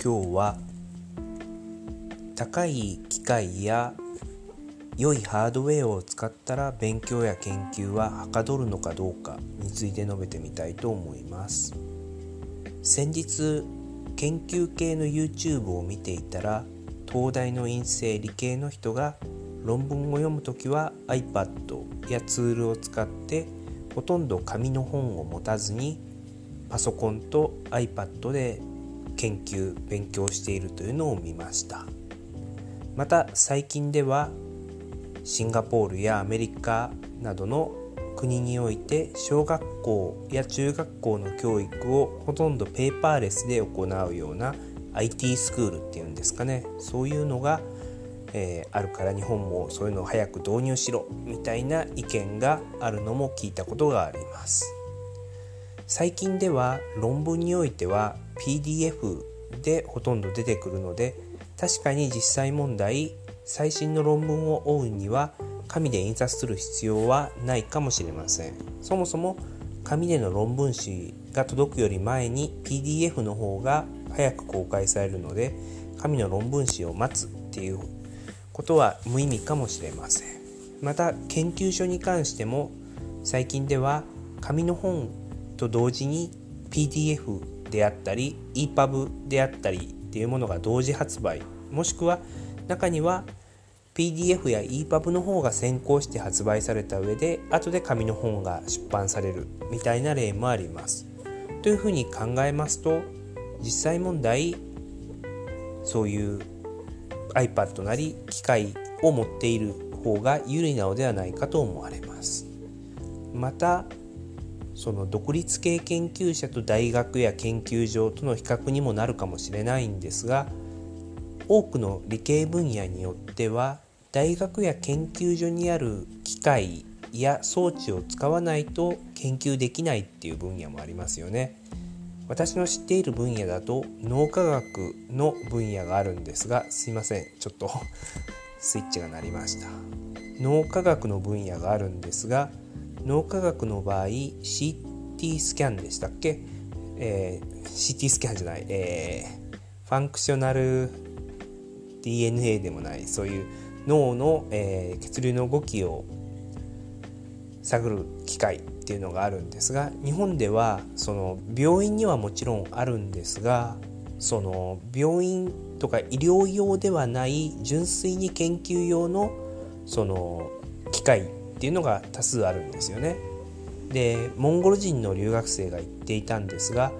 今日は高い機械や良いハードウェアを使ったら勉強や研究ははかどるのかどうかについて述べてみたいと思います。先日研究系の YouTube を見ていたら東大の院生理系の人が論文を読む時は iPad やツールを使ってほとんど紙の本を持たずにパソコンと iPad で研究勉強しているというのを見ました。また最近ではシンガポールやアメリカなどの国において小学校や中学校の教育をほとんどペーパーレスで行うような IT スクールっていうんですかね。そういうのが、えー、あるから日本もそういうのを早く導入しろみたいな意見があるのも聞いたことがあります。最近では論文においては PDF でほとんど出てくるので確かに実際問題最新の論文を追うには紙で印刷する必要はないかもしれません。そもそも紙での論文誌が届くより前に PDF の方が早く公開されるので紙の論文誌を待つっていうことは無意味かもしれません。また研究所に関しても最近では紙の本と同時に PDF であったり EPUB であったりっていうものが同時発売もしくは中には PDF や EPUB の方が先行して発売された上で後で紙の本が出版されるみたいな例もあります。というふうに考えますと実際問題そういう iPad なり機械を持っている方が有利なのではないかと思われます。またその独立系研究者と大学や研究所との比較にもなるかもしれないんですが多くの理系分野によっては大学や研究所にある機械や装置を使わないと研究できないっていう分野もありますよね。私の知っている分野だと脳科学の分野があるんですがすいませんちょっと スイッチが鳴りました脳科学の分野があるんですが脳科学の場合 CT スキャンでしたっけ、えー、CT スキャンじゃない、えー、ファンクショナル DNA でもない。そういう脳の、えー、血流の動きを探る機械っていうのがあるんですが日本ではその病院にはもちろんあるんですがその病院とか医療用ではない純粋に研究用のその機械っていうのが多数あるんですよね。でモンゴル人の留学生が言っていたんですが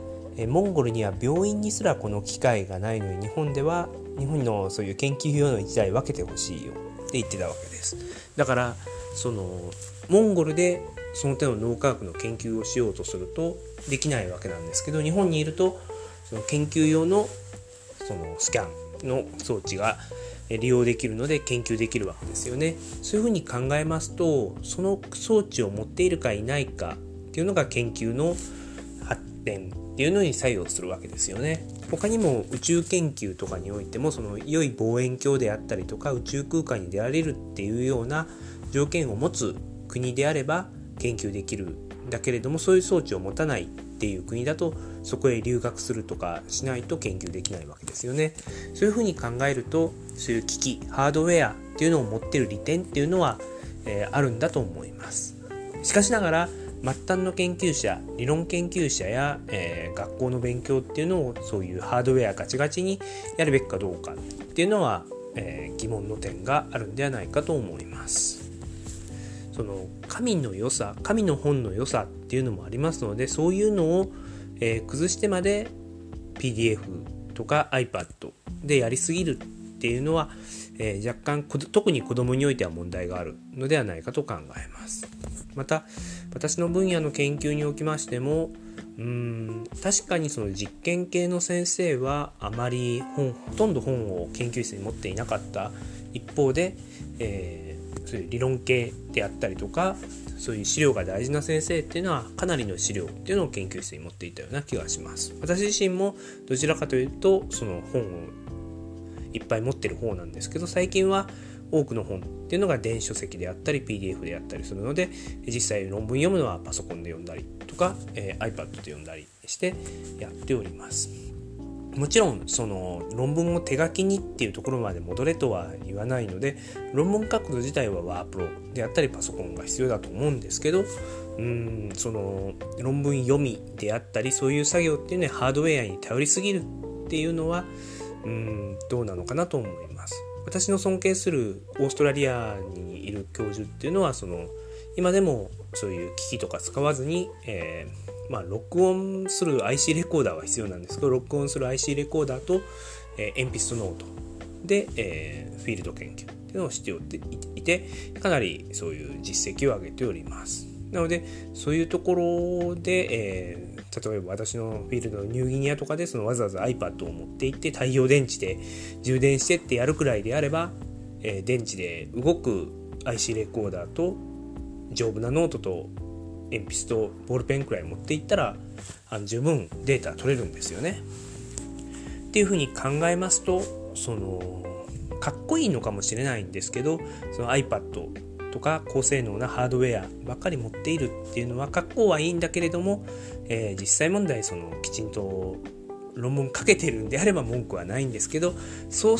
モンゴルには病院にすらこの機械がないのに日本では日本のそういう研究用の一台分けてほしいよって言ってたわけですだからそのモンゴルでその手の脳科学の研究をしようとするとできないわけなんですけど日本にいるとその研究用のそのスキャンの装置が利用できるので研究できるわけですよねそういうふうに考えますとその装置を持っているかいないかっていうのが研究の発展っていうのに作用するわけですよね。他にも宇宙研究とかにおいてもその良い望遠鏡であったりとか宇宙空間に出られるっていうような条件を持つ国であれば研究できるんだけれどもそういう装置を持たないっていう国だとそこへ留学するとかしないと研究できないわけですよね。そういうふうに考えるとそういう機器ハードウェアっていうのを持ってる利点っていうのは、えー、あるんだと思います。しかしながら末端の研究者理論研究者や、えー、学校の勉強っていうのをそういうハードウェアガチガチにやるべきかどうかっていうのは、えー、疑問の点があるんではないかと思います。その神の良さ神の本の良さっていうのもありますのでそういうのを、えー、崩してまで PDF とか iPad でやりすぎるっっていうのは、えー、若干特に子供においては問題があるのではないかと考えます。また私の分野の研究におきましてもうん確かにその実験系の先生はあまり本ほとんど本を研究室に持っていなかった一方で、えー、そういう理論系であったりとかそういう資料が大事な先生っていうのはかなりの資料っていうのを研究室に持っていたような気がします私自身もどちらかというとその本をいっぱい持ってる方なんですけど最近は多くの本っていうのが電子書籍であったり PDF であったりするので実際論文読むのはパソコンで読んだりとか、えー、iPad で読んだりしてやっております。もちろんその論文を手書きにっていうところまで戻れとは言わないので論文書くの自体はワープロであったりパソコンが必要だと思うんですけどうんその論文読みであったりそういう作業っていうのはハードウェアに頼りすぎるっていうのはうんどうなのかなと思います。私の尊敬するオーストラリアにいる教授っていうのはその今でもそういう機器とか使わずに、えー、まあ、録音する IC レコーダーは必要なんですけど録音する IC レコーダーと、えー、鉛筆とノートで、えー、フィールド研究っていうのをしておいてかなりそういう実績を上げております。なのでそういうところで、えー、例えば私のフィールドのニューギニアとかでそのわざわざ iPad を持って行って太陽電池で充電してってやるくらいであれば、えー、電池で動く IC レコーダーと丈夫なノートと鉛筆とボールペンくらい持っていったらあの十分データ取れるんですよね。っていうふうに考えますとそのかっこいいのかもしれないんですけどその iPad とか高性能なハードウェアばっかり持っているっていうのは格好はいいんだけれども、えー、実際問題そのきちんと論文書けてるんであれば文句はないんですけどそう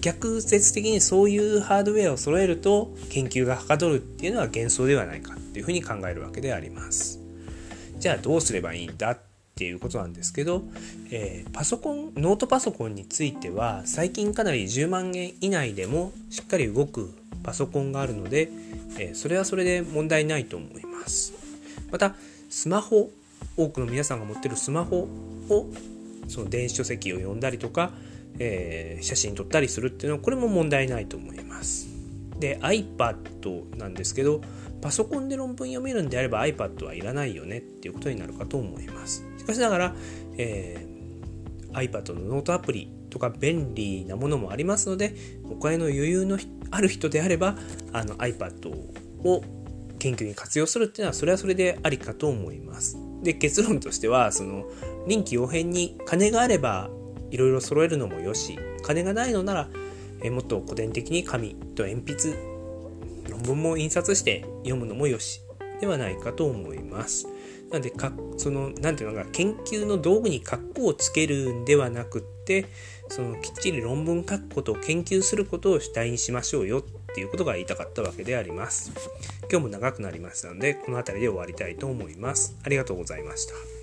逆説的にそういうハードウェアを揃えると研究がはかどるっていうのは幻想ではないかっていうふうに考えるわけであります。じゃあどうすればいいんだっていうことなんですけど、えー、パソコンノートパソコンについては最近かなり10万円以内でもしっかり動くパソコンがあるので、え、それはそれで問題ないと思います。またスマホ多くの皆さんが持ってるスマホをその電子書籍を読んだりとか、えー、写真撮ったりするっていうのはこれも問題ないと思います。で iPad なんですけどパソコンで論文読めるんであれば iPad はいらないよねっていうことになるかと思います。しかしながら、えー、iPad のノートアプリとか便利なものもありますのでお金の余裕のある人であればあの iPad を研究に活用するっていうのはそれはそれでありかと思います。で結論としてはその臨機応変に金があればいろいろ揃えるのもよし金がないのならえもっと古典的に紙と鉛筆論文も印刷して読むのもよしではないかと思います。なのでかその何ていうのか研究の道具に格好をつけるんではなくてそのきっちり論文書くことを研究することを主体にしましょうよっていうことが言いたかったわけであります。今日も長くなりましたのでこの辺りで終わりたいと思います。ありがとうございました。